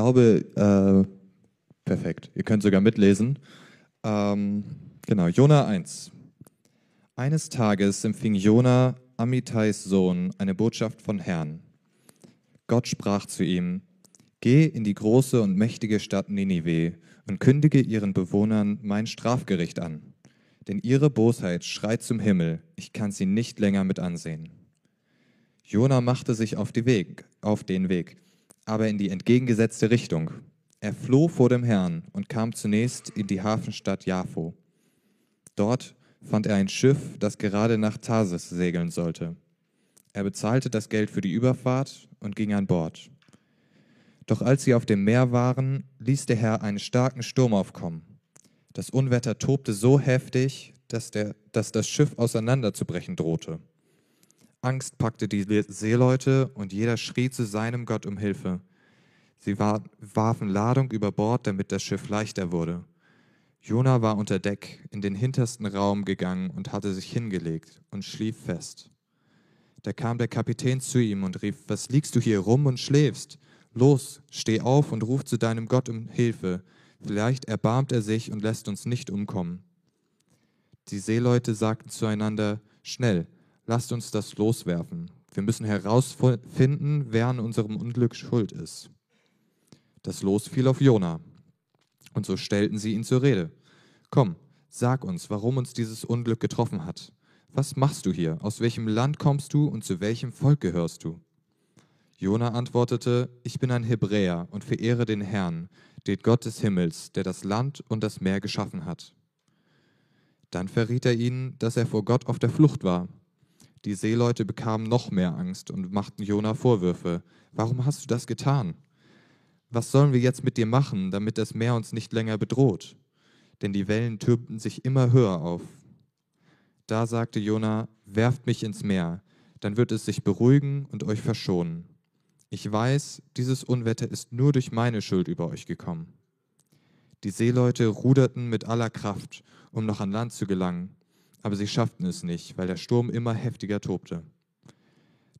glaube, äh, perfekt. Ihr könnt sogar mitlesen. Ähm, genau, Jona 1. Eines Tages empfing Jona, Amittais Sohn, eine Botschaft von Herrn. Gott sprach zu ihm: Geh in die große und mächtige Stadt Ninive und kündige ihren Bewohnern mein Strafgericht an. Denn ihre Bosheit schreit zum Himmel, ich kann sie nicht länger mit ansehen. Jona machte sich auf, Weg, auf den Weg, aber in die entgegengesetzte Richtung. Er floh vor dem Herrn und kam zunächst in die Hafenstadt Jaffo. Dort fand er ein Schiff, das gerade nach Tarsis segeln sollte. Er bezahlte das Geld für die Überfahrt und ging an Bord. Doch als sie auf dem Meer waren, ließ der Herr einen starken Sturm aufkommen. Das Unwetter tobte so heftig, dass, der, dass das Schiff auseinanderzubrechen drohte. Angst packte die Seeleute und jeder schrie zu seinem Gott um Hilfe. Sie warfen Ladung über Bord, damit das Schiff leichter wurde. Jona war unter Deck in den hintersten Raum gegangen und hatte sich hingelegt und schlief fest. Da kam der Kapitän zu ihm und rief, was liegst du hier rum und schläfst? Los, steh auf und ruf zu deinem Gott um Hilfe. Vielleicht erbarmt er sich und lässt uns nicht umkommen. Die Seeleute sagten zueinander, schnell, lasst uns das loswerfen. Wir müssen herausfinden, wer an unserem Unglück schuld ist. Das Los fiel auf Jona. Und so stellten sie ihn zur Rede. Komm, sag uns, warum uns dieses Unglück getroffen hat. Was machst du hier? Aus welchem Land kommst du und zu welchem Volk gehörst du? Jona antwortete, ich bin ein Hebräer und verehre den Herrn, den Gott des Himmels, der das Land und das Meer geschaffen hat. Dann verriet er ihnen, dass er vor Gott auf der Flucht war. Die Seeleute bekamen noch mehr Angst und machten Jona Vorwürfe. Warum hast du das getan? Was sollen wir jetzt mit dir machen, damit das Meer uns nicht länger bedroht? Denn die Wellen türmten sich immer höher auf. Da sagte Jona, werft mich ins Meer, dann wird es sich beruhigen und euch verschonen. Ich weiß, dieses Unwetter ist nur durch meine Schuld über euch gekommen. Die Seeleute ruderten mit aller Kraft, um noch an Land zu gelangen, aber sie schafften es nicht, weil der Sturm immer heftiger tobte.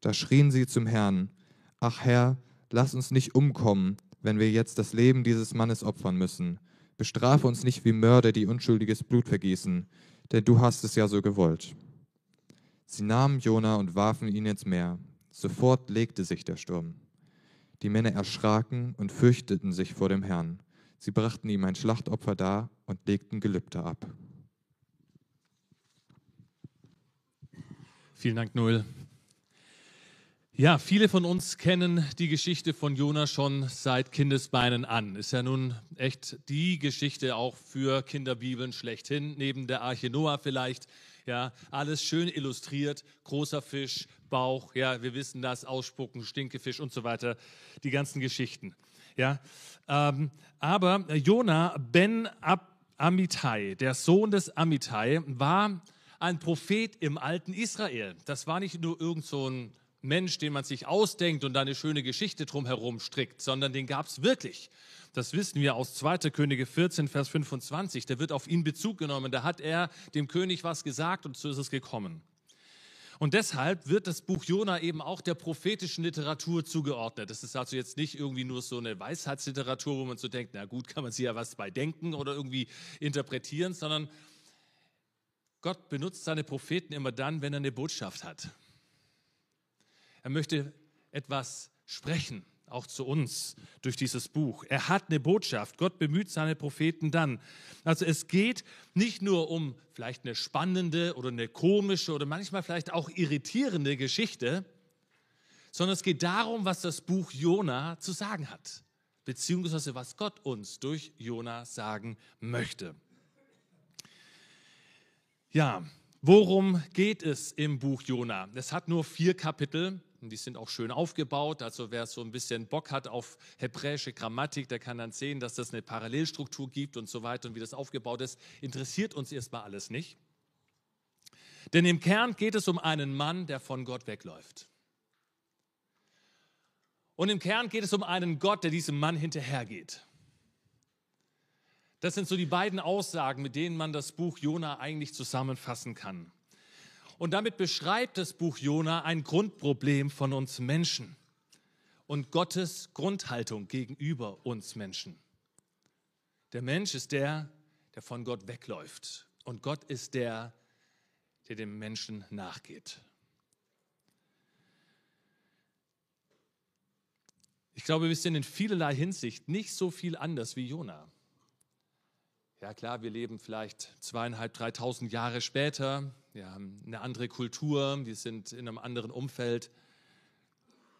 Da schrien sie zum Herrn, Ach Herr, lass uns nicht umkommen, wenn wir jetzt das Leben dieses Mannes opfern müssen. Bestrafe uns nicht wie Mörder, die unschuldiges Blut vergießen, denn du hast es ja so gewollt. Sie nahmen Jona und warfen ihn ins Meer. Sofort legte sich der Sturm. Die Männer erschraken und fürchteten sich vor dem Herrn. Sie brachten ihm ein Schlachtopfer dar und legten Gelübde ab. Vielen Dank, Noel. Ja, viele von uns kennen die Geschichte von Jona schon seit Kindesbeinen an. Ist ja nun echt die Geschichte auch für Kinderbibeln schlechthin, neben der Arche Noah vielleicht. Ja, alles schön illustriert, großer Fisch, Bauch, ja, wir wissen das, Ausspucken, Stinkefisch und so weiter, die ganzen Geschichten. Ja, ähm, aber Jona ben Ab Amittai, der Sohn des Amittai, war ein Prophet im alten Israel. Das war nicht nur irgend so ein Mensch, den man sich ausdenkt und da eine schöne Geschichte drumherum strickt, sondern den gab es wirklich. Das wissen wir aus 2. Könige 14, Vers 25. Da wird auf ihn Bezug genommen. Da hat er dem König was gesagt und so ist es gekommen. Und deshalb wird das Buch Jona eben auch der prophetischen Literatur zugeordnet. Das ist also jetzt nicht irgendwie nur so eine Weisheitsliteratur, wo man so denkt, na gut, kann man sich ja was bei denken oder irgendwie interpretieren, sondern Gott benutzt seine Propheten immer dann, wenn er eine Botschaft hat. Er möchte etwas sprechen, auch zu uns durch dieses Buch. Er hat eine Botschaft. Gott bemüht seine Propheten dann. Also es geht nicht nur um vielleicht eine spannende oder eine komische oder manchmal vielleicht auch irritierende Geschichte, sondern es geht darum, was das Buch Jona zu sagen hat, beziehungsweise was Gott uns durch Jona sagen möchte. Ja, worum geht es im Buch Jona? Es hat nur vier Kapitel. Und die sind auch schön aufgebaut. Also wer so ein bisschen Bock hat auf hebräische Grammatik, der kann dann sehen, dass das eine Parallelstruktur gibt und so weiter und wie das aufgebaut ist. Interessiert uns erstmal alles nicht. Denn im Kern geht es um einen Mann, der von Gott wegläuft. Und im Kern geht es um einen Gott, der diesem Mann hinterhergeht. Das sind so die beiden Aussagen, mit denen man das Buch Jona eigentlich zusammenfassen kann. Und damit beschreibt das Buch Jona ein Grundproblem von uns Menschen. und Gottes Grundhaltung gegenüber uns Menschen. Der Mensch ist der, der von Gott wegläuft. Und Gott ist der, der dem Menschen nachgeht. Ich glaube, wir sind in vielerlei Hinsicht nicht so viel anders wie Jona. Ja klar, wir leben vielleicht zweieinhalb, dreitausend Jahre später. Wir haben eine andere Kultur, wir sind in einem anderen Umfeld.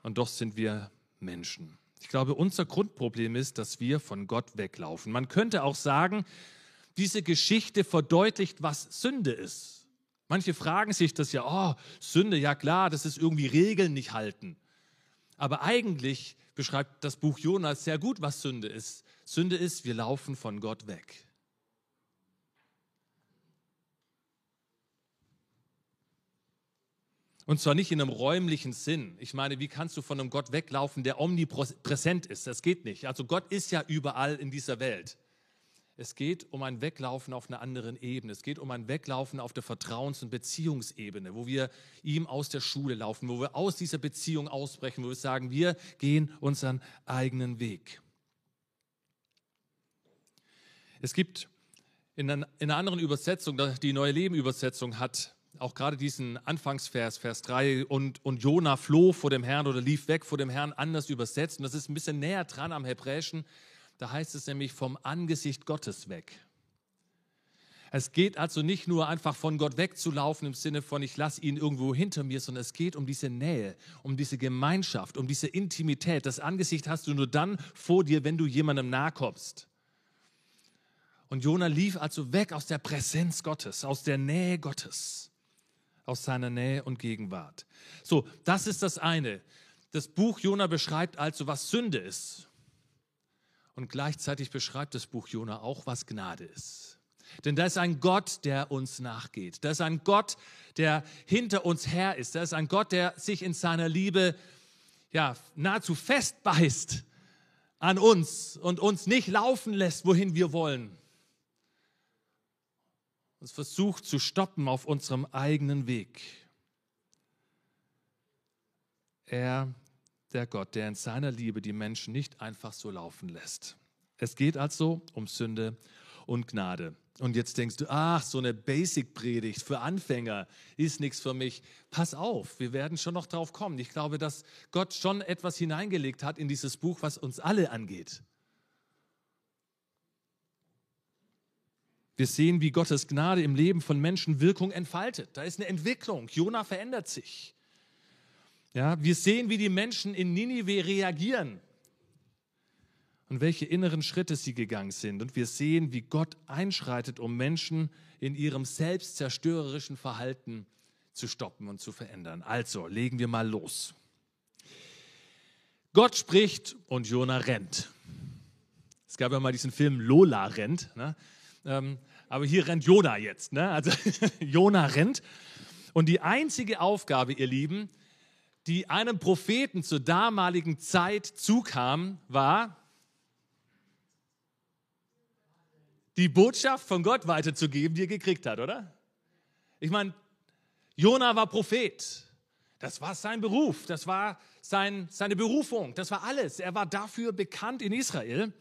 Und doch sind wir Menschen. Ich glaube, unser Grundproblem ist, dass wir von Gott weglaufen. Man könnte auch sagen, diese Geschichte verdeutlicht, was Sünde ist. Manche fragen sich das ja, oh, Sünde, ja klar, das ist irgendwie Regeln nicht halten. Aber eigentlich beschreibt das Buch Jonas sehr gut, was Sünde ist. Sünde ist, wir laufen von Gott weg. Und zwar nicht in einem räumlichen Sinn. Ich meine, wie kannst du von einem Gott weglaufen, der omnipräsent ist? Das geht nicht. Also Gott ist ja überall in dieser Welt. Es geht um ein Weglaufen auf einer anderen Ebene. Es geht um ein Weglaufen auf der Vertrauens- und Beziehungsebene, wo wir ihm aus der Schule laufen, wo wir aus dieser Beziehung ausbrechen, wo wir sagen, wir gehen unseren eigenen Weg. Es gibt in einer anderen Übersetzung, die Neue Leben-Übersetzung hat auch gerade diesen Anfangsvers, Vers 3, und, und Jona floh vor dem Herrn oder lief weg vor dem Herrn, anders übersetzt. Und das ist ein bisschen näher dran am Hebräischen. Da heißt es nämlich vom Angesicht Gottes weg. Es geht also nicht nur einfach von Gott wegzulaufen im Sinne von, ich lasse ihn irgendwo hinter mir, sondern es geht um diese Nähe, um diese Gemeinschaft, um diese Intimität. Das Angesicht hast du nur dann vor dir, wenn du jemandem nahe kommst. Und Jona lief also weg aus der Präsenz Gottes, aus der Nähe Gottes aus seiner Nähe und Gegenwart. So, das ist das eine. Das Buch Jona beschreibt also, was Sünde ist. Und gleichzeitig beschreibt das Buch Jona auch, was Gnade ist. Denn da ist ein Gott, der uns nachgeht. Da ist ein Gott, der hinter uns her ist. Da ist ein Gott, der sich in seiner Liebe ja, nahezu festbeißt an uns und uns nicht laufen lässt, wohin wir wollen, uns versucht zu stoppen auf unserem eigenen Weg. Er, der Gott, der in seiner Liebe die Menschen nicht einfach so laufen lässt. Es geht also um Sünde und Gnade. Und jetzt denkst du, ach, so eine Basic-Predigt für Anfänger ist nichts für mich. Pass auf, wir werden schon noch drauf kommen. Ich glaube, dass Gott schon etwas hineingelegt hat in dieses Buch, was uns alle angeht. Wir sehen, wie Gottes Gnade im Leben von Menschen Wirkung entfaltet. Da ist eine Entwicklung. Jona verändert sich. Ja, wir sehen, wie die Menschen in Ninive reagieren und welche inneren Schritte sie gegangen sind. Und wir sehen, wie Gott einschreitet, um Menschen in ihrem selbstzerstörerischen Verhalten zu stoppen und zu verändern. Also, legen wir mal los. Gott spricht und Jona rennt. Es gab ja mal diesen Film Lola rennt. Ne? Ähm, aber hier rennt Jona jetzt. Ne? Also Jona rennt. Und die einzige Aufgabe, ihr Lieben, die einem Propheten zur damaligen Zeit zukam, war, die Botschaft von Gott weiterzugeben, die er gekriegt hat, oder? Ich meine, Jona war Prophet. Das war sein Beruf, das war sein, seine Berufung, das war alles. Er war dafür bekannt in Israel.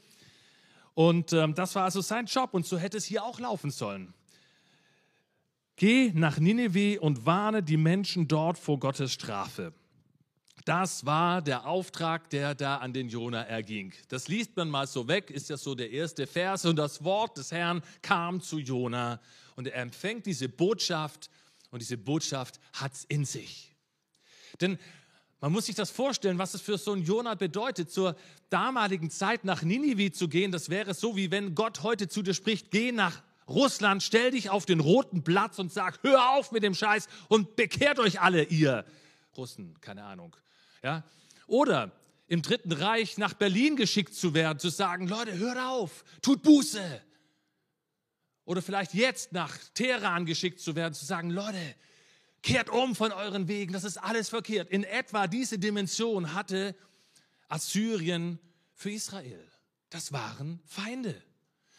Und ähm, das war also sein Job und so hätte es hier auch laufen sollen. Geh nach Nineveh und warne die Menschen dort vor Gottes Strafe. Das war der Auftrag, der da an den Jona erging. Das liest man mal so weg, ist ja so der erste Vers. Und das Wort des Herrn kam zu Jona und er empfängt diese Botschaft und diese Botschaft hat es in sich. Denn man muss sich das vorstellen, was es für so einen Jonah bedeutet, zur damaligen Zeit nach Ninive zu gehen. Das wäre so, wie wenn Gott heute zu dir spricht, geh nach Russland, stell dich auf den roten Platz und sag, hör auf mit dem Scheiß und bekehrt euch alle, ihr Russen, keine Ahnung. Ja? Oder im Dritten Reich nach Berlin geschickt zu werden, zu sagen, Leute, hört auf, tut Buße. Oder vielleicht jetzt nach Teheran geschickt zu werden, zu sagen, Leute, Kehrt um von euren Wegen, das ist alles verkehrt. In etwa diese Dimension hatte Assyrien für Israel. Das waren Feinde.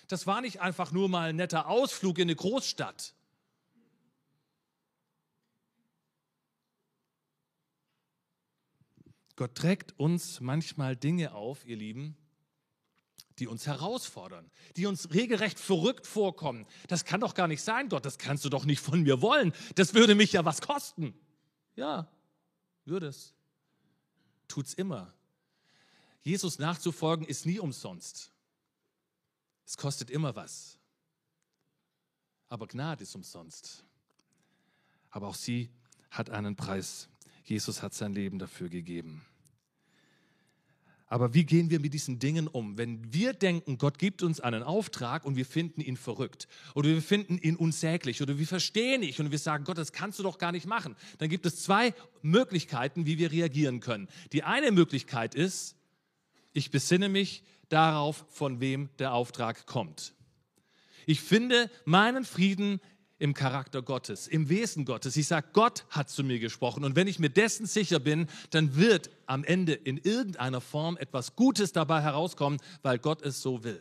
Das war nicht einfach nur mal ein netter Ausflug in eine Großstadt. Gott trägt uns manchmal Dinge auf, ihr Lieben, die uns herausfordern, die uns regelrecht verrückt vorkommen. Das kann doch gar nicht sein, Gott, das kannst du doch nicht von mir wollen. Das würde mich ja was kosten. Ja, würde es. Tut's immer. Jesus nachzufolgen ist nie umsonst. Es kostet immer was. Aber Gnade ist umsonst. Aber auch sie hat einen Preis. Jesus hat sein Leben dafür gegeben. Aber wie gehen wir mit diesen Dingen um? Wenn wir denken, Gott gibt uns einen Auftrag und wir finden ihn verrückt oder wir finden ihn unsäglich oder wir verstehen nicht und wir sagen, Gott, das kannst du doch gar nicht machen, dann gibt es zwei Möglichkeiten, wie wir reagieren können. Die eine Möglichkeit ist, ich besinne mich darauf, von wem der Auftrag kommt. Ich finde meinen Frieden im Charakter Gottes, im Wesen Gottes. Ich sage, Gott hat zu mir gesprochen. Und wenn ich mir dessen sicher bin, dann wird am Ende in irgendeiner Form etwas Gutes dabei herauskommen, weil Gott es so will.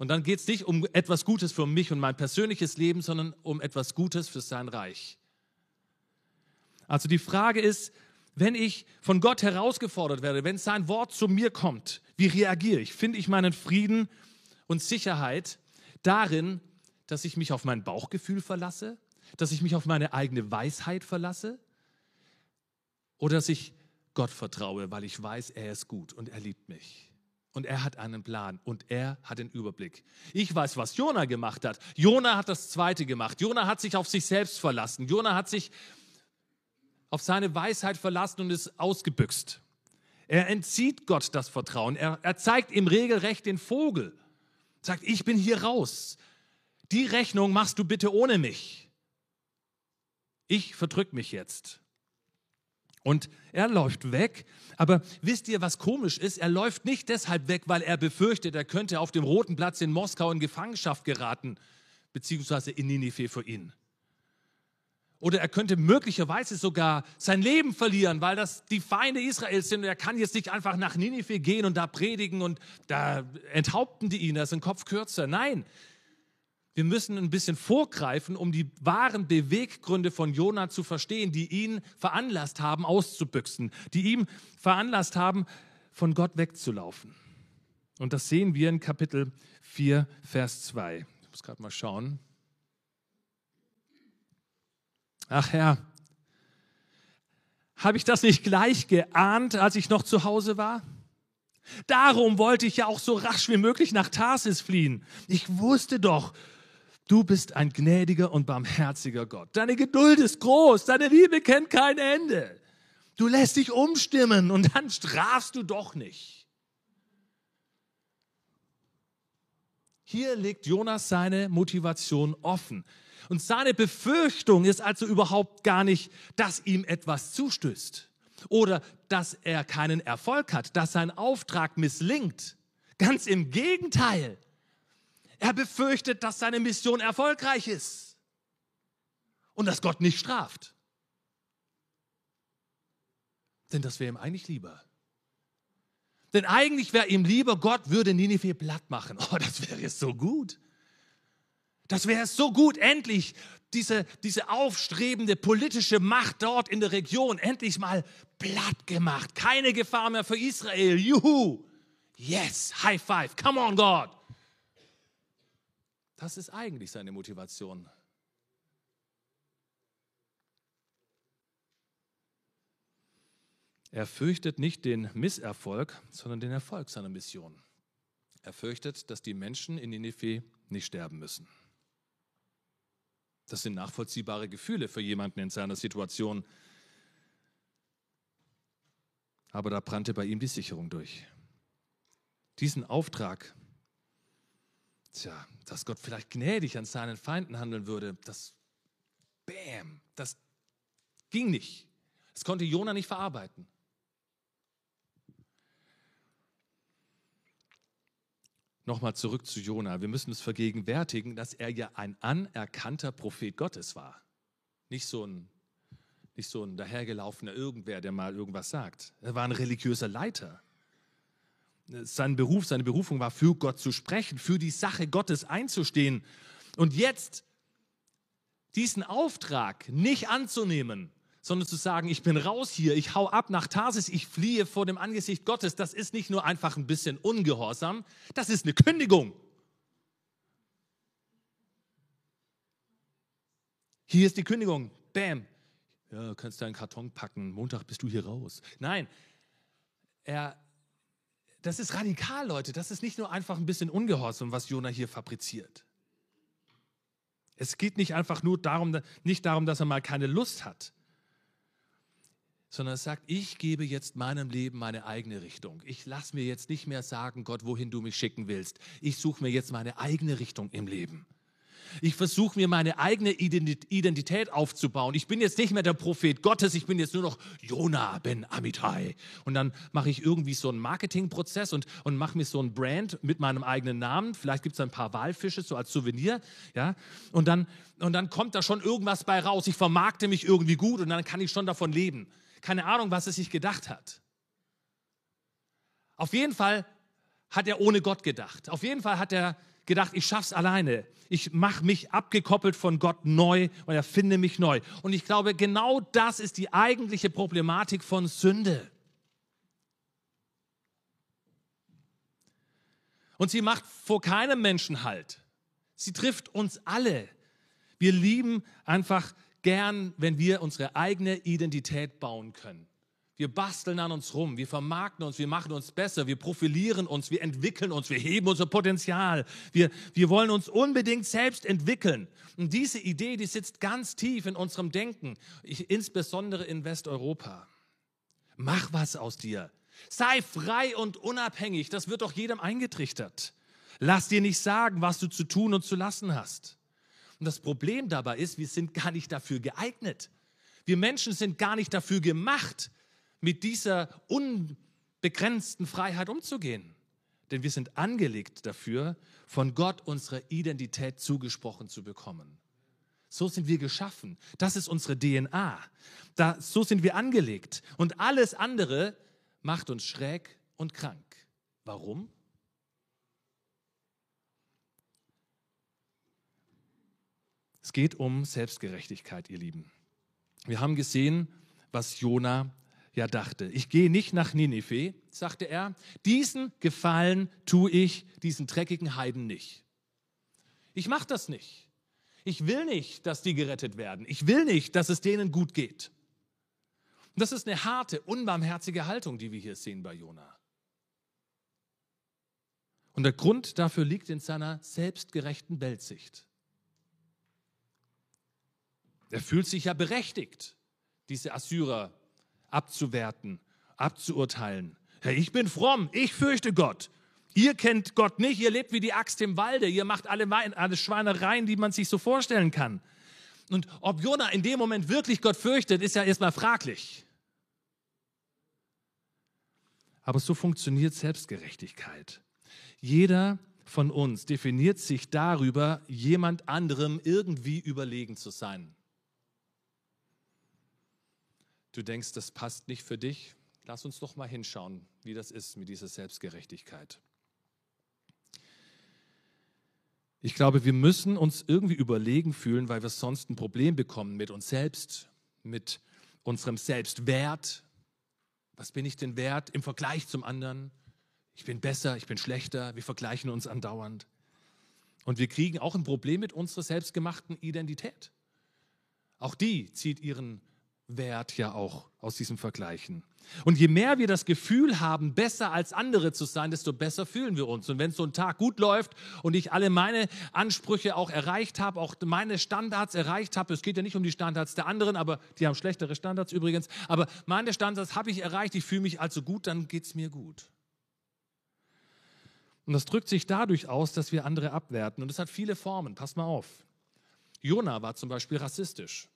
Und dann geht es nicht um etwas Gutes für mich und mein persönliches Leben, sondern um etwas Gutes für sein Reich. Also die Frage ist, wenn ich von Gott herausgefordert werde, wenn sein Wort zu mir kommt, wie reagiere ich? Finde ich meinen Frieden und Sicherheit darin, dass ich mich auf mein Bauchgefühl verlasse, dass ich mich auf meine eigene Weisheit verlasse oder dass ich Gott vertraue, weil ich weiß, er ist gut und er liebt mich. Und er hat einen Plan und er hat den Überblick. Ich weiß, was Jona gemacht hat. Jona hat das Zweite gemacht. Jona hat sich auf sich selbst verlassen. Jona hat sich auf seine Weisheit verlassen und ist ausgebüxt. Er entzieht Gott das Vertrauen. Er, er zeigt ihm regelrecht den Vogel. Sagt, ich bin hier raus die Rechnung machst du bitte ohne mich. Ich verdrück mich jetzt. Und er läuft weg. Aber wisst ihr, was komisch ist? Er läuft nicht deshalb weg, weil er befürchtet, er könnte auf dem Roten Platz in Moskau in Gefangenschaft geraten, beziehungsweise in Ninive für ihn. Oder er könnte möglicherweise sogar sein Leben verlieren, weil das die Feinde Israels sind und er kann jetzt nicht einfach nach Ninive gehen und da predigen und da enthaupten die ihn, da ist ein Kopf kürzer. Nein, wir müssen ein bisschen vorgreifen, um die wahren Beweggründe von Jona zu verstehen, die ihn veranlasst haben, auszubüchsen, die ihm veranlasst haben, von Gott wegzulaufen. Und das sehen wir in Kapitel 4, Vers 2. Ich muss gerade mal schauen. Ach Herr, habe ich das nicht gleich geahnt, als ich noch zu Hause war? Darum wollte ich ja auch so rasch wie möglich nach Tarsis fliehen. Ich wusste doch, Du bist ein gnädiger und barmherziger Gott. Deine Geduld ist groß, deine Liebe kennt kein Ende. Du lässt dich umstimmen und dann strafst du doch nicht. Hier legt Jonas seine Motivation offen. Und seine Befürchtung ist also überhaupt gar nicht, dass ihm etwas zustößt oder dass er keinen Erfolg hat, dass sein Auftrag misslingt. Ganz im Gegenteil. Er befürchtet, dass seine Mission erfolgreich ist und dass Gott nicht straft. Denn das wäre ihm eigentlich lieber. Denn eigentlich wäre ihm lieber, Gott würde Ninive platt machen. Oh, das wäre so gut. Das wäre so gut, endlich diese, diese aufstrebende politische Macht dort in der Region endlich mal platt gemacht. Keine Gefahr mehr für Israel. Juhu. Yes, High Five. Come on, God. Das ist eigentlich seine Motivation. Er fürchtet nicht den Misserfolg, sondern den Erfolg seiner Mission. Er fürchtet, dass die Menschen in Ninive nicht sterben müssen. Das sind nachvollziehbare Gefühle für jemanden in seiner Situation. Aber da brannte bei ihm die Sicherung durch. Diesen Auftrag Tja, dass Gott vielleicht gnädig an seinen Feinden handeln würde, das, bam, das ging nicht. Das konnte Jona nicht verarbeiten. Nochmal zurück zu Jona. Wir müssen uns vergegenwärtigen, dass er ja ein anerkannter Prophet Gottes war. Nicht so ein, nicht so ein dahergelaufener Irgendwer, der mal irgendwas sagt. Er war ein religiöser Leiter sein Beruf, seine Berufung war, für Gott zu sprechen, für die Sache Gottes einzustehen. Und jetzt diesen Auftrag nicht anzunehmen, sondern zu sagen, ich bin raus hier, ich hau ab nach Tarsis, ich fliehe vor dem Angesicht Gottes, das ist nicht nur einfach ein bisschen ungehorsam, das ist eine Kündigung. Hier ist die Kündigung. Bam. Ja, du kannst deinen Karton packen. Montag bist du hier raus. Nein, er, das ist radikal, Leute. Das ist nicht nur einfach ein bisschen Ungehorsam, was Jona hier fabriziert. Es geht nicht einfach nur darum, nicht darum, dass er mal keine Lust hat, sondern es sagt, ich gebe jetzt meinem Leben meine eigene Richtung. Ich lasse mir jetzt nicht mehr sagen, Gott, wohin du mich schicken willst. Ich suche mir jetzt meine eigene Richtung im Leben. Ich versuche mir meine eigene Identität aufzubauen. Ich bin jetzt nicht mehr der Prophet Gottes, ich bin jetzt nur noch Jona ben Amitai. Und dann mache ich irgendwie so einen Marketingprozess und, und mache mir so ein Brand mit meinem eigenen Namen. Vielleicht gibt es ein paar Walfische so als Souvenir. Ja? Und, dann, und dann kommt da schon irgendwas bei raus. Ich vermarkte mich irgendwie gut und dann kann ich schon davon leben. Keine Ahnung, was er sich gedacht hat. Auf jeden Fall hat er ohne Gott gedacht. Auf jeden Fall hat er gedacht, ich schaff's alleine. Ich mache mich abgekoppelt von Gott neu und erfinde mich neu. Und ich glaube, genau das ist die eigentliche Problematik von Sünde. Und sie macht vor keinem Menschen Halt. Sie trifft uns alle. Wir lieben einfach gern, wenn wir unsere eigene Identität bauen können. Wir basteln an uns rum, wir vermarkten uns, wir machen uns besser, wir profilieren uns, wir entwickeln uns, wir heben unser Potenzial. Wir, wir wollen uns unbedingt selbst entwickeln. Und diese Idee, die sitzt ganz tief in unserem Denken, ich, insbesondere in Westeuropa. Mach was aus dir. Sei frei und unabhängig, das wird doch jedem eingetrichtert. Lass dir nicht sagen, was du zu tun und zu lassen hast. Und das Problem dabei ist, wir sind gar nicht dafür geeignet. Wir Menschen sind gar nicht dafür gemacht, mit dieser unbegrenzten Freiheit umzugehen. Denn wir sind angelegt dafür, von Gott unsere Identität zugesprochen zu bekommen. So sind wir geschaffen. Das ist unsere DNA. Da, so sind wir angelegt. Und alles andere macht uns schräg und krank. Warum? Es geht um Selbstgerechtigkeit, ihr Lieben. Wir haben gesehen, was Jona ja dachte. Ich gehe nicht nach Ninive, sagte er. Diesen Gefallen tue ich diesen dreckigen Heiden nicht. Ich mache das nicht. Ich will nicht, dass die gerettet werden. Ich will nicht, dass es denen gut geht. Und das ist eine harte, unbarmherzige Haltung, die wir hier sehen bei Jona. Und der Grund dafür liegt in seiner selbstgerechten Weltsicht. Er fühlt sich ja berechtigt, diese Assyrer abzuwerten, abzuurteilen. Hey, ich bin fromm, ich fürchte Gott. Ihr kennt Gott nicht, ihr lebt wie die Axt im Walde, ihr macht alle, alle Schweinereien, die man sich so vorstellen kann. Und ob Jona in dem Moment wirklich Gott fürchtet, ist ja erstmal fraglich. Aber so funktioniert Selbstgerechtigkeit. Jeder von uns definiert sich darüber, jemand anderem irgendwie überlegen zu sein. Du denkst, das passt nicht für dich? Lass uns doch mal hinschauen, wie das ist mit dieser Selbstgerechtigkeit. Ich glaube, wir müssen uns irgendwie überlegen fühlen, weil wir sonst ein Problem bekommen mit uns selbst, mit unserem Selbstwert. Was bin ich denn wert im Vergleich zum anderen? Ich bin besser, ich bin schlechter. Wir vergleichen uns andauernd. Und wir kriegen auch ein Problem mit unserer selbstgemachten Identität. Auch die zieht ihren Wert ja auch aus diesen Vergleichen. Und je mehr wir das Gefühl haben, besser als andere zu sein, desto besser fühlen wir uns. Und wenn so ein Tag gut läuft und ich alle meine Ansprüche auch erreicht habe, auch meine Standards erreicht habe, es geht ja nicht um die Standards der anderen, aber die haben schlechtere Standards übrigens, aber meine Standards habe ich erreicht, ich fühle mich also gut, dann geht es mir gut. Und das drückt sich dadurch aus, dass wir andere abwerten. Und das hat viele Formen. Pass mal auf. Jona war zum Beispiel rassistisch.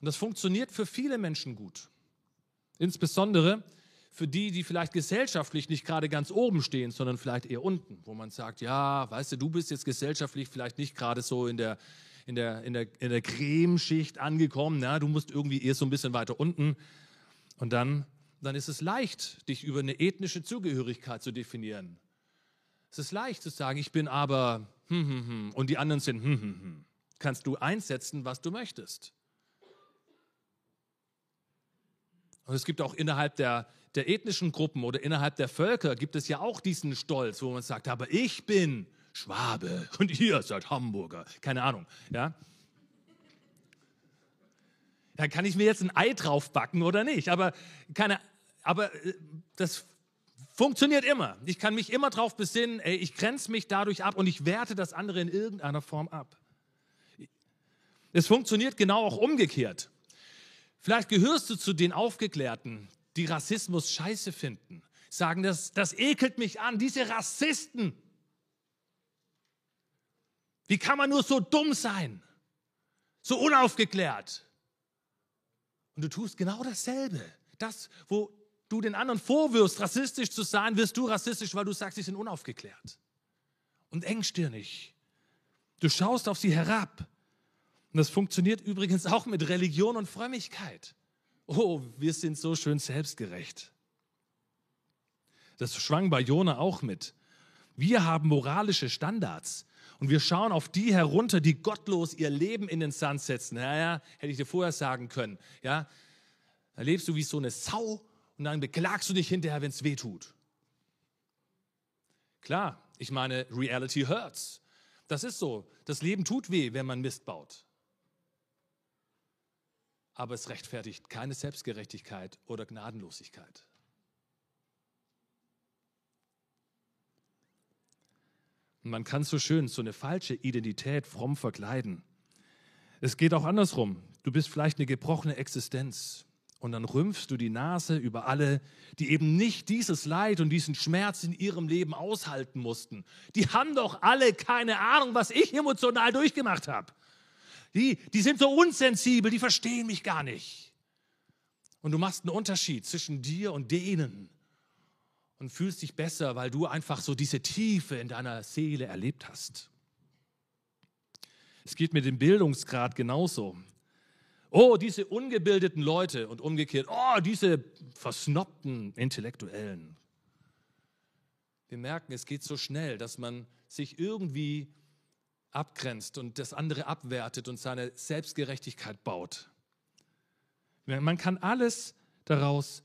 Und das funktioniert für viele Menschen gut. Insbesondere für die, die vielleicht gesellschaftlich nicht gerade ganz oben stehen, sondern vielleicht eher unten, wo man sagt, ja, weißt du, du bist jetzt gesellschaftlich vielleicht nicht gerade so in der, in der, in der, in der Cremeschicht angekommen, na, du musst irgendwie eher so ein bisschen weiter unten. Und dann, dann ist es leicht, dich über eine ethnische Zugehörigkeit zu definieren. Es ist leicht zu sagen, ich bin aber hm, hm, hm, und die anderen sind hm, hm, hm. Kannst du einsetzen, was du möchtest. Und es gibt auch innerhalb der, der ethnischen Gruppen oder innerhalb der Völker gibt es ja auch diesen Stolz, wo man sagt, aber ich bin Schwabe und ihr seid Hamburger. Keine Ahnung, ja. Dann kann ich mir jetzt ein Ei draufbacken oder nicht. Aber, keine, aber äh, das funktioniert immer. Ich kann mich immer drauf besinnen, ey, ich grenze mich dadurch ab und ich werte das andere in irgendeiner Form ab. Es funktioniert genau auch umgekehrt. Vielleicht gehörst du zu den Aufgeklärten, die Rassismus scheiße finden. Sagen, das, das ekelt mich an, diese Rassisten. Wie kann man nur so dumm sein? So unaufgeklärt. Und du tust genau dasselbe. Das, wo du den anderen vorwirfst, rassistisch zu sein, wirst du rassistisch, weil du sagst, sie sind unaufgeklärt und engstirnig. Du schaust auf sie herab. Und das funktioniert übrigens auch mit Religion und Frömmigkeit. Oh, wir sind so schön selbstgerecht. Das schwang bei Jona auch mit. Wir haben moralische Standards und wir schauen auf die herunter, die gottlos ihr Leben in den Sand setzen. Ja, ja, hätte ich dir vorher sagen können. Ja, da lebst du wie so eine Sau und dann beklagst du dich hinterher, wenn es weh tut. Klar, ich meine, Reality hurts. Das ist so. Das Leben tut weh, wenn man Mist baut. Aber es rechtfertigt keine Selbstgerechtigkeit oder Gnadenlosigkeit. Und man kann so schön so eine falsche Identität fromm verkleiden. Es geht auch andersrum. Du bist vielleicht eine gebrochene Existenz. Und dann rümpfst du die Nase über alle, die eben nicht dieses Leid und diesen Schmerz in ihrem Leben aushalten mussten. Die haben doch alle keine Ahnung, was ich emotional durchgemacht habe. Die, die sind so unsensibel, die verstehen mich gar nicht. Und du machst einen Unterschied zwischen dir und denen und fühlst dich besser, weil du einfach so diese Tiefe in deiner Seele erlebt hast. Es geht mit dem Bildungsgrad genauso. Oh, diese ungebildeten Leute und umgekehrt, oh, diese versnobten Intellektuellen. Wir merken, es geht so schnell, dass man sich irgendwie abgrenzt und das andere abwertet und seine Selbstgerechtigkeit baut. Man kann alles daraus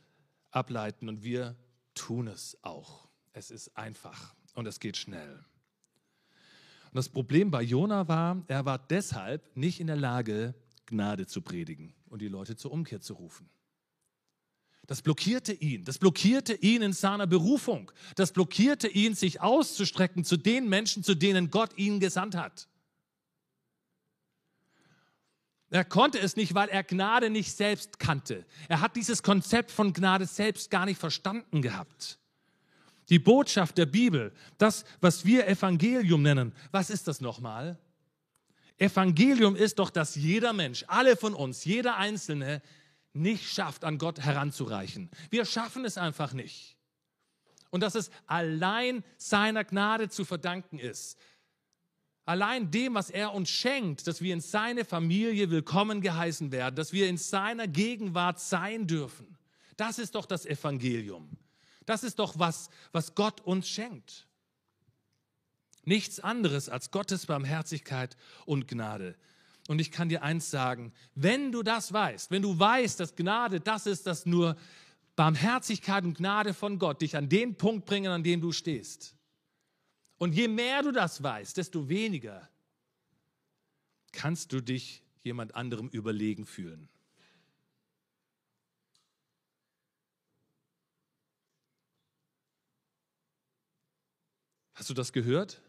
ableiten und wir tun es auch. Es ist einfach und es geht schnell. Und das Problem bei Jona war, er war deshalb nicht in der Lage, Gnade zu predigen und die Leute zur Umkehr zu rufen. Das blockierte ihn. Das blockierte ihn in seiner Berufung. Das blockierte ihn, sich auszustrecken zu den Menschen, zu denen Gott ihn gesandt hat. Er konnte es nicht, weil er Gnade nicht selbst kannte. Er hat dieses Konzept von Gnade selbst gar nicht verstanden gehabt. Die Botschaft der Bibel, das, was wir Evangelium nennen, was ist das nochmal? Evangelium ist doch, dass jeder Mensch, alle von uns, jeder Einzelne, nicht schafft, an Gott heranzureichen. Wir schaffen es einfach nicht. Und dass es allein seiner Gnade zu verdanken ist. Allein dem, was er uns schenkt, dass wir in seine Familie willkommen geheißen werden, dass wir in seiner Gegenwart sein dürfen. Das ist doch das Evangelium. Das ist doch was, was Gott uns schenkt. Nichts anderes als Gottes Barmherzigkeit und Gnade. Und ich kann dir eins sagen, wenn du das weißt, wenn du weißt, dass Gnade das ist, dass nur Barmherzigkeit und Gnade von Gott dich an den Punkt bringen, an dem du stehst. Und je mehr du das weißt, desto weniger kannst du dich jemand anderem überlegen fühlen. Hast du das gehört?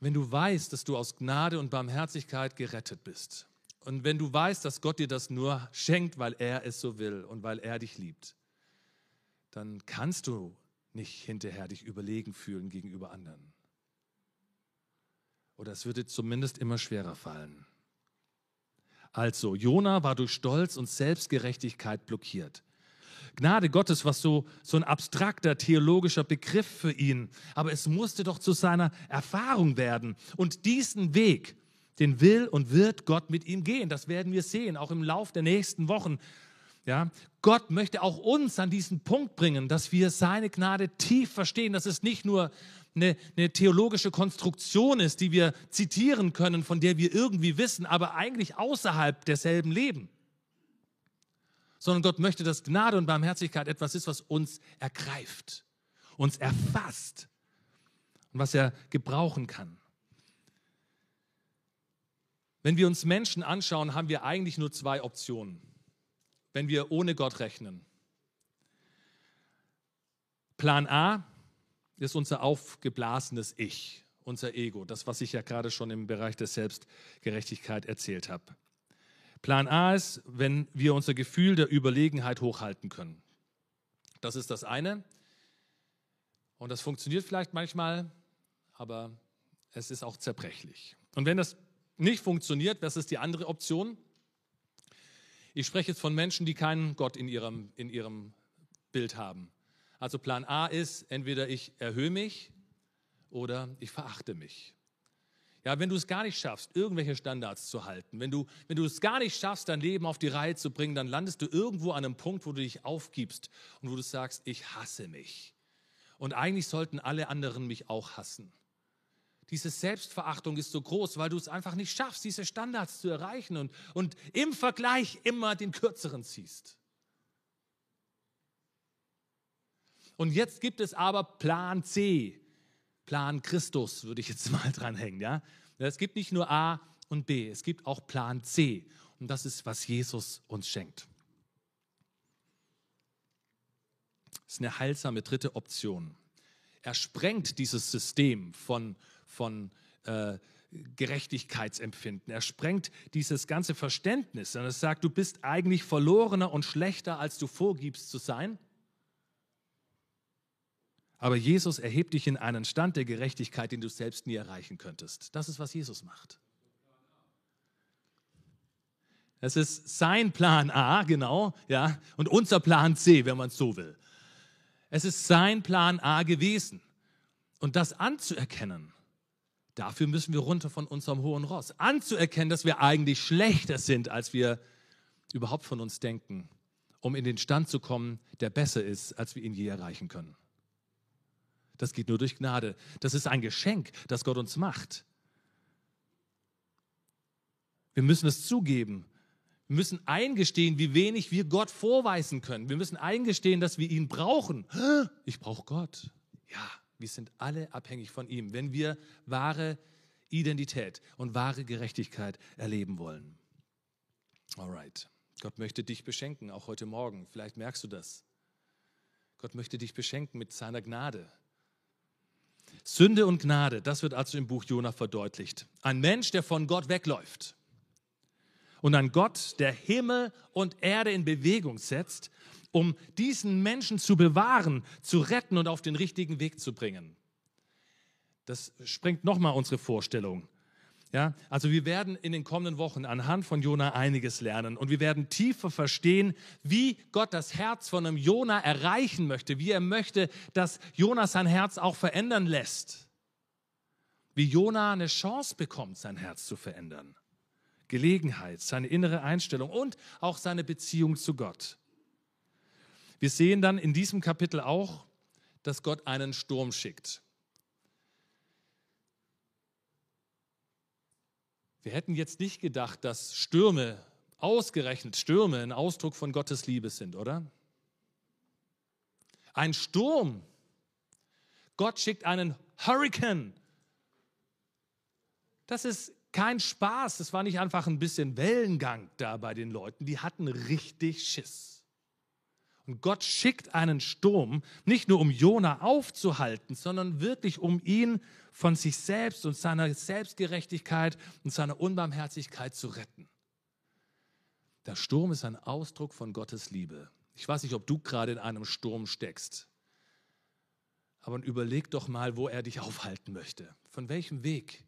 Wenn du weißt, dass du aus Gnade und Barmherzigkeit gerettet bist und wenn du weißt, dass Gott dir das nur schenkt, weil er es so will und weil er dich liebt, dann kannst du nicht hinterher dich überlegen fühlen gegenüber anderen. Oder es würde zumindest immer schwerer fallen. Also, Jona war durch Stolz und Selbstgerechtigkeit blockiert. Gnade Gottes war so, so ein abstrakter theologischer Begriff für ihn, aber es musste doch zu seiner Erfahrung werden. Und diesen Weg, den will und wird Gott mit ihm gehen. Das werden wir sehen, auch im Lauf der nächsten Wochen. Ja, Gott möchte auch uns an diesen Punkt bringen, dass wir seine Gnade tief verstehen, dass es nicht nur eine, eine, theologische Konstruktion ist, die wir zitieren können, von der wir irgendwie wissen, aber eigentlich außerhalb derselben leben. Sondern Gott möchte, dass Gnade und Barmherzigkeit etwas ist, was uns ergreift, uns erfasst und was er gebrauchen kann. Wenn wir uns Menschen anschauen, haben wir eigentlich nur zwei Optionen, wenn wir ohne Gott rechnen. Plan A ist unser aufgeblasenes Ich, unser Ego, das, was ich ja gerade schon im Bereich der Selbstgerechtigkeit erzählt habe. Plan A ist, wenn wir unser Gefühl der Überlegenheit hochhalten können. Das ist das eine. Und das funktioniert vielleicht manchmal, aber es ist auch zerbrechlich. Und wenn das nicht funktioniert, was ist die andere Option? Ich spreche jetzt von Menschen, die keinen Gott in ihrem, in ihrem Bild haben. Also Plan A ist, entweder ich erhöhe mich oder ich verachte mich. Ja, wenn du es gar nicht schaffst, irgendwelche Standards zu halten, wenn du, wenn du es gar nicht schaffst, dein Leben auf die Reihe zu bringen, dann landest du irgendwo an einem Punkt, wo du dich aufgibst und wo du sagst, ich hasse mich. Und eigentlich sollten alle anderen mich auch hassen. Diese Selbstverachtung ist so groß, weil du es einfach nicht schaffst, diese Standards zu erreichen und, und im Vergleich immer den kürzeren ziehst. Und jetzt gibt es aber Plan C, Plan Christus, würde ich jetzt mal dranhängen. Ja? Es gibt nicht nur A und B, es gibt auch Plan C. Und das ist, was Jesus uns schenkt. Das ist eine heilsame dritte Option. Er sprengt dieses System von, von äh, Gerechtigkeitsempfinden. Er sprengt dieses ganze Verständnis. Und er sagt, du bist eigentlich verlorener und schlechter, als du vorgibst zu sein. Aber Jesus erhebt dich in einen Stand der Gerechtigkeit, den du selbst nie erreichen könntest. Das ist, was Jesus macht. Es ist sein Plan A, genau, ja, und unser Plan C, wenn man es so will. Es ist sein Plan A gewesen. Und das anzuerkennen, dafür müssen wir runter von unserem hohen Ross. Anzuerkennen, dass wir eigentlich schlechter sind, als wir überhaupt von uns denken, um in den Stand zu kommen, der besser ist, als wir ihn je erreichen können. Das geht nur durch Gnade. Das ist ein Geschenk, das Gott uns macht. Wir müssen es zugeben. Wir müssen eingestehen, wie wenig wir Gott vorweisen können. Wir müssen eingestehen, dass wir ihn brauchen. Ich brauche Gott. Ja, wir sind alle abhängig von ihm, wenn wir wahre Identität und wahre Gerechtigkeit erleben wollen. Alright. Gott möchte dich beschenken, auch heute Morgen. Vielleicht merkst du das. Gott möchte dich beschenken mit seiner Gnade. Sünde und Gnade, das wird also im Buch Jona verdeutlicht. Ein Mensch, der von Gott wegläuft. Und ein Gott, der Himmel und Erde in Bewegung setzt, um diesen Menschen zu bewahren, zu retten und auf den richtigen Weg zu bringen. Das sprengt nochmal unsere Vorstellung. Ja, also wir werden in den kommenden Wochen anhand von Jona einiges lernen und wir werden tiefer verstehen, wie Gott das Herz von einem Jona erreichen möchte, wie er möchte, dass Jona sein Herz auch verändern lässt. Wie Jona eine Chance bekommt, sein Herz zu verändern. Gelegenheit, seine innere Einstellung und auch seine Beziehung zu Gott. Wir sehen dann in diesem Kapitel auch, dass Gott einen Sturm schickt. Wir hätten jetzt nicht gedacht, dass Stürme, ausgerechnet Stürme, ein Ausdruck von Gottes Liebe sind, oder? Ein Sturm. Gott schickt einen Hurricane. Das ist kein Spaß. Das war nicht einfach ein bisschen Wellengang da bei den Leuten. Die hatten richtig Schiss. Und Gott schickt einen Sturm, nicht nur um Jona aufzuhalten, sondern wirklich um ihn von sich selbst und seiner Selbstgerechtigkeit und seiner Unbarmherzigkeit zu retten. Der Sturm ist ein Ausdruck von Gottes Liebe. Ich weiß nicht, ob du gerade in einem Sturm steckst. Aber überleg doch mal, wo er dich aufhalten möchte. Von welchem Weg?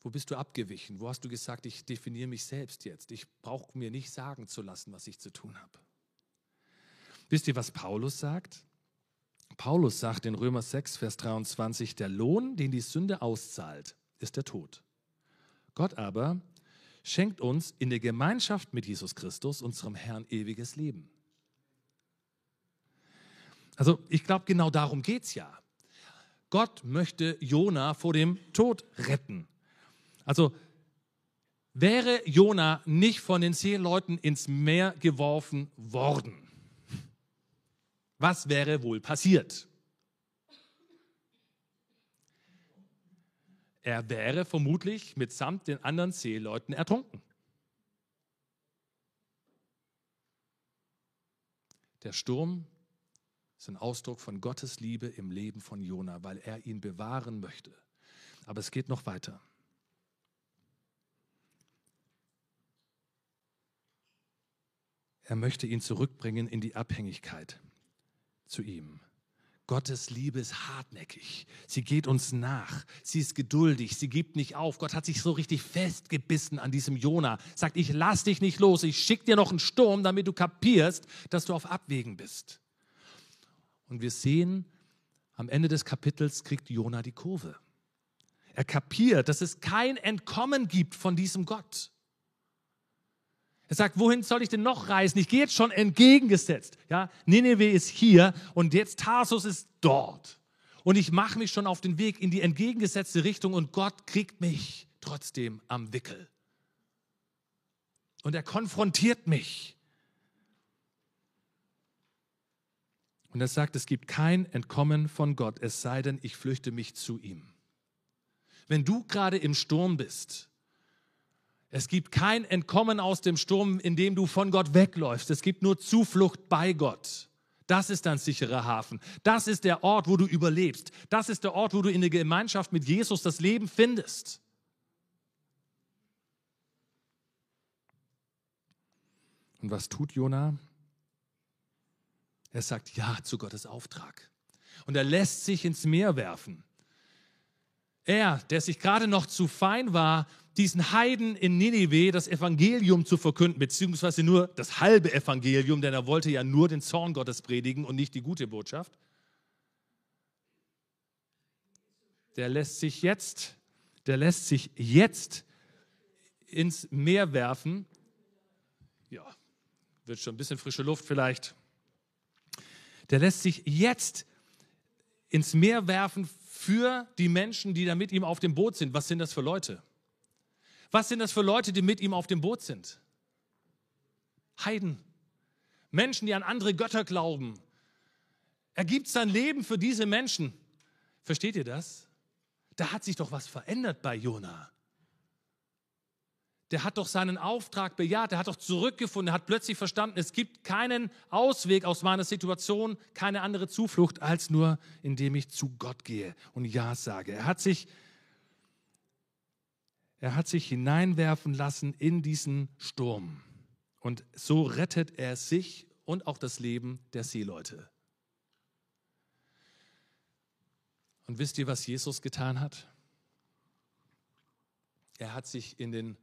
Wo bist du abgewichen? Wo hast du gesagt, ich definiere mich selbst jetzt? Ich brauche mir nicht sagen zu lassen, was ich zu tun habe. Wisst ihr, was Paulus sagt? Paulus sagt in Römer 6, Vers 23, der Lohn, den die Sünde auszahlt, ist der Tod. Gott aber schenkt uns in der Gemeinschaft mit Jesus Christus, unserem Herrn, ewiges Leben. Also ich glaube, genau darum geht es ja. Gott möchte Jona vor dem Tod retten. Also Wäre Jona nicht von den zehn Leuten ins Meer geworfen worden, was wäre wohl passiert? Er wäre vermutlich mitsamt den anderen Seeleuten ertrunken. Der Sturm ist ein Ausdruck von Gottes Liebe im Leben von Jona, weil er ihn bewahren möchte. Aber es geht noch weiter. Er möchte ihn zurückbringen in die Abhängigkeit zu ihm. Gottes Liebe ist hartnäckig. Sie geht uns nach. Sie ist geduldig. Sie gibt nicht auf. Gott hat sich so richtig festgebissen an diesem Jona. Sagt, ich lass dich nicht los. Ich schick dir noch einen Sturm, damit du kapierst, dass du auf Abwägen bist. Und wir sehen, am Ende des Kapitels kriegt Jona die Kurve. Er kapiert, dass es kein Entkommen gibt von diesem Gott. Er sagt, wohin soll ich denn noch reisen? Ich gehe jetzt schon entgegengesetzt. Ja, Nineveh ist hier und jetzt Tarsus ist dort. Und ich mache mich schon auf den Weg in die entgegengesetzte Richtung und Gott kriegt mich trotzdem am Wickel. Und er konfrontiert mich. Und er sagt, es gibt kein Entkommen von Gott, es sei denn, ich flüchte mich zu ihm. Wenn du gerade im Sturm bist, es gibt kein Entkommen aus dem Sturm, in dem du von Gott wegläufst. Es gibt nur Zuflucht bei Gott. Das ist dein sicherer Hafen. Das ist der Ort, wo du überlebst. Das ist der Ort, wo du in der Gemeinschaft mit Jesus das Leben findest. Und was tut Jona? Er sagt Ja zu Gottes Auftrag. Und er lässt sich ins Meer werfen. Er, der sich gerade noch zu fein war, diesen Heiden in Ninive das Evangelium zu verkünden, beziehungsweise nur das halbe Evangelium, denn er wollte ja nur den Zorn Gottes predigen und nicht die gute Botschaft. Der lässt sich jetzt, der lässt sich jetzt ins Meer werfen. Ja, wird schon ein bisschen frische Luft vielleicht. Der lässt sich jetzt ins Meer werfen für die Menschen, die da mit ihm auf dem Boot sind. Was sind das für Leute? Was sind das für Leute, die mit ihm auf dem Boot sind? Heiden. Menschen, die an andere Götter glauben. Er gibt sein Leben für diese Menschen. Versteht ihr das? Da hat sich doch was verändert bei Jona. Der hat doch seinen Auftrag bejaht, der hat doch zurückgefunden, er hat plötzlich verstanden, es gibt keinen Ausweg aus meiner Situation, keine andere Zuflucht, als nur, indem ich zu Gott gehe und Ja sage. Er hat sich er hat sich hineinwerfen lassen in diesen Sturm. Und so rettet er sich und auch das Leben der Seeleute. Und wisst ihr, was Jesus getan hat? Er hat sich in den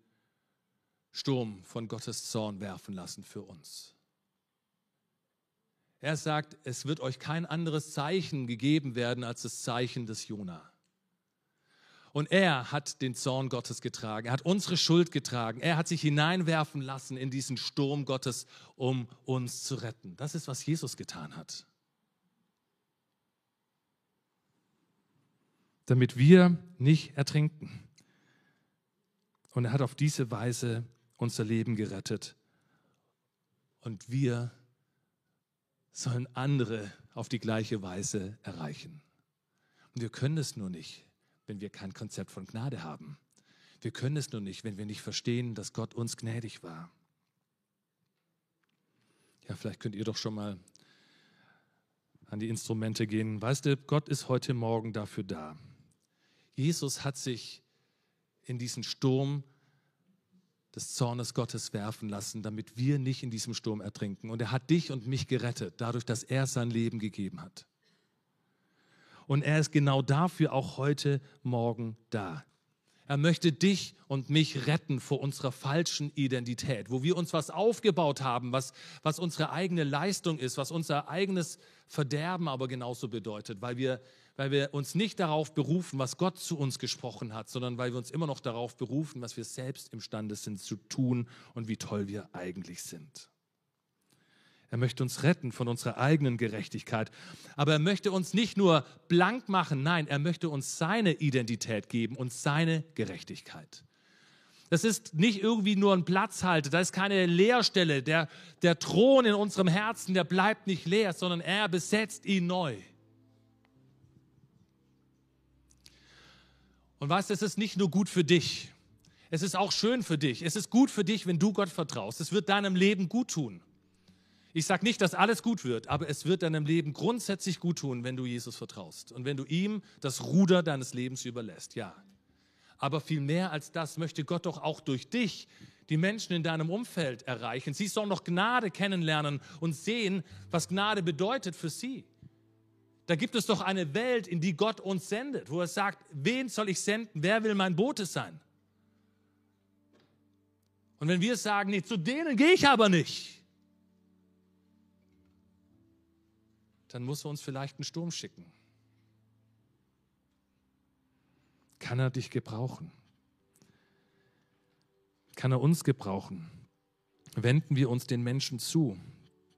Sturm von Gottes Zorn werfen lassen für uns. Er sagt, es wird euch kein anderes Zeichen gegeben werden als das Zeichen des Jona. Und er hat den Zorn Gottes getragen. Er hat unsere Schuld getragen. Er hat sich hineinwerfen lassen in diesen Sturm Gottes, um uns zu retten. Das ist, was Jesus getan hat. Damit wir nicht ertrinken. Und er hat auf diese Weise unser Leben gerettet. Und wir sollen andere auf die gleiche Weise erreichen. Und wir können es nur nicht, wenn wir kein Konzept von Gnade haben. Wir können es nur nicht, wenn wir nicht verstehen, dass Gott uns gnädig war. Ja, vielleicht könnt ihr doch schon mal an die Instrumente gehen. Weißt du, Gott ist heute Morgen dafür da. Jesus hat sich in diesen Sturm des Zornes Gottes werfen lassen, damit wir nicht in diesem Sturm ertrinken. Und er hat dich und mich gerettet, dadurch, dass er sein Leben gegeben hat. Und er ist genau dafür auch heute Morgen da. Er möchte dich und mich retten vor unserer falschen Identität, wo wir uns was aufgebaut haben, was, was unsere eigene Leistung ist, was unser eigenes Verderben aber genauso bedeutet, weil wir, weil wir uns nicht darauf berufen, was Gott zu uns gesprochen hat, sondern weil wir uns immer noch darauf berufen, was wir selbst imstande sind zu tun und wie toll wir eigentlich sind. Er möchte uns retten von unserer eigenen Gerechtigkeit. Aber er möchte uns nicht nur blank machen, nein, er möchte uns seine Identität geben und seine Gerechtigkeit. Das ist nicht irgendwie nur ein Platzhalter, da ist keine Leerstelle. Der, der Thron in unserem Herzen, der bleibt nicht leer, sondern er besetzt ihn neu. Und weißt es ist nicht nur gut für dich, es ist auch schön für dich. Es ist gut für dich, wenn du Gott vertraust. Es wird deinem Leben gut tun. Ich sage nicht, dass alles gut wird, aber es wird deinem Leben grundsätzlich gut tun, wenn du Jesus vertraust und wenn du ihm das Ruder deines Lebens überlässt. Ja. Aber viel mehr als das möchte Gott doch auch durch dich die Menschen in deinem Umfeld erreichen. Sie sollen noch Gnade kennenlernen und sehen, was Gnade bedeutet für sie. Da gibt es doch eine Welt, in die Gott uns sendet, wo er sagt, wen soll ich senden? Wer will mein Bote sein? Und wenn wir sagen, nee, zu denen gehe ich aber nicht, dann muss er uns vielleicht einen Sturm schicken. Kann er dich gebrauchen? Kann er uns gebrauchen? Wenden wir uns den Menschen zu,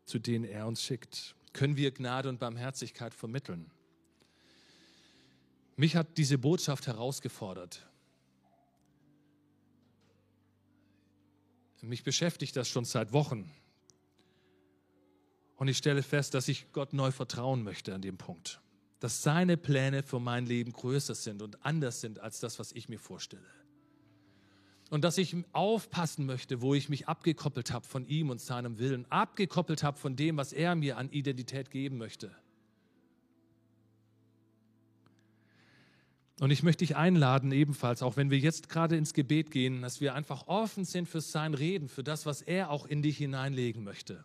zu denen er uns schickt? Können wir Gnade und Barmherzigkeit vermitteln? Mich hat diese Botschaft herausgefordert. Mich beschäftigt das schon seit Wochen. Und ich stelle fest, dass ich Gott neu vertrauen möchte an dem Punkt. Dass seine Pläne für mein Leben größer sind und anders sind als das, was ich mir vorstelle. Und dass ich aufpassen möchte, wo ich mich abgekoppelt habe von ihm und seinem Willen, abgekoppelt habe von dem, was er mir an Identität geben möchte. Und ich möchte dich einladen, ebenfalls, auch wenn wir jetzt gerade ins Gebet gehen, dass wir einfach offen sind für sein Reden, für das, was er auch in dich hineinlegen möchte.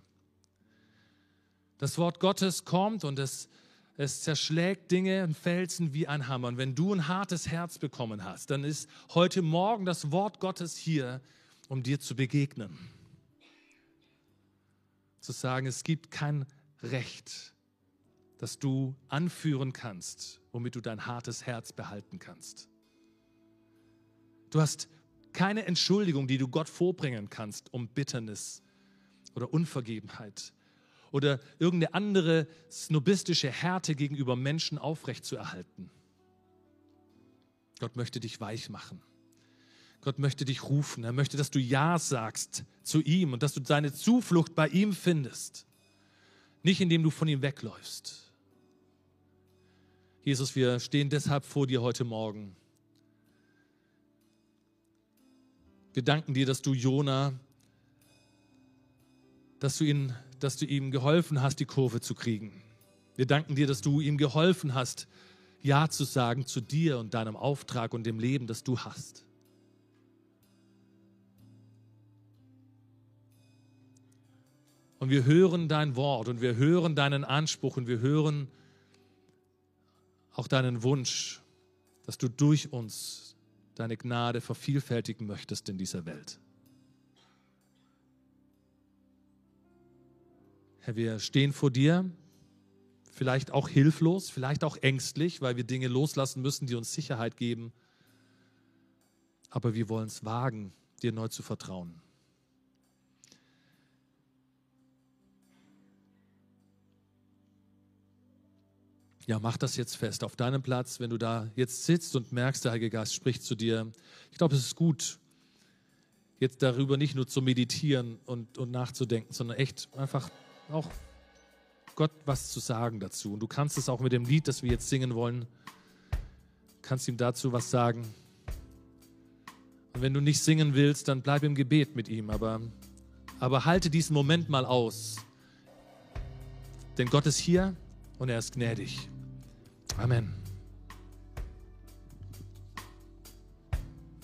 Das Wort Gottes kommt und es, es zerschlägt Dinge und Felsen wie ein Hammer. Und wenn du ein hartes Herz bekommen hast, dann ist heute Morgen das Wort Gottes hier, um dir zu begegnen. Zu sagen, es gibt kein Recht, das du anführen kannst, womit du dein hartes Herz behalten kannst. Du hast keine Entschuldigung, die du Gott vorbringen kannst, um Bitternis oder Unvergebenheit oder irgendeine andere snobistische Härte gegenüber Menschen aufrechtzuerhalten. Gott möchte dich weich machen. Gott möchte dich rufen. Er möchte, dass du Ja sagst zu ihm und dass du deine Zuflucht bei ihm findest. Nicht indem du von ihm wegläufst. Jesus, wir stehen deshalb vor dir heute Morgen. Wir danken dir, dass du Jona, dass du, ihn, dass du ihm geholfen hast, die Kurve zu kriegen. Wir danken dir, dass du ihm geholfen hast, Ja zu sagen zu dir und deinem Auftrag und dem Leben, das du hast. Und wir hören dein Wort und wir hören deinen Anspruch und wir hören, auch deinen Wunsch, dass du durch uns deine Gnade vervielfältigen möchtest in dieser Welt. Herr, wir stehen vor dir, vielleicht auch hilflos, vielleicht auch ängstlich, weil wir Dinge loslassen müssen, die uns Sicherheit geben. Aber wir wollen es wagen, dir neu zu vertrauen. Ja, mach das jetzt fest auf deinem Platz, wenn du da jetzt sitzt und merkst, der Heilige Geist spricht zu dir. Ich glaube, es ist gut, jetzt darüber nicht nur zu meditieren und, und nachzudenken, sondern echt einfach auch Gott was zu sagen dazu. Und du kannst es auch mit dem Lied, das wir jetzt singen wollen, kannst ihm dazu was sagen. Und wenn du nicht singen willst, dann bleib im Gebet mit ihm, aber, aber halte diesen Moment mal aus. Denn Gott ist hier und er ist gnädig. Amen.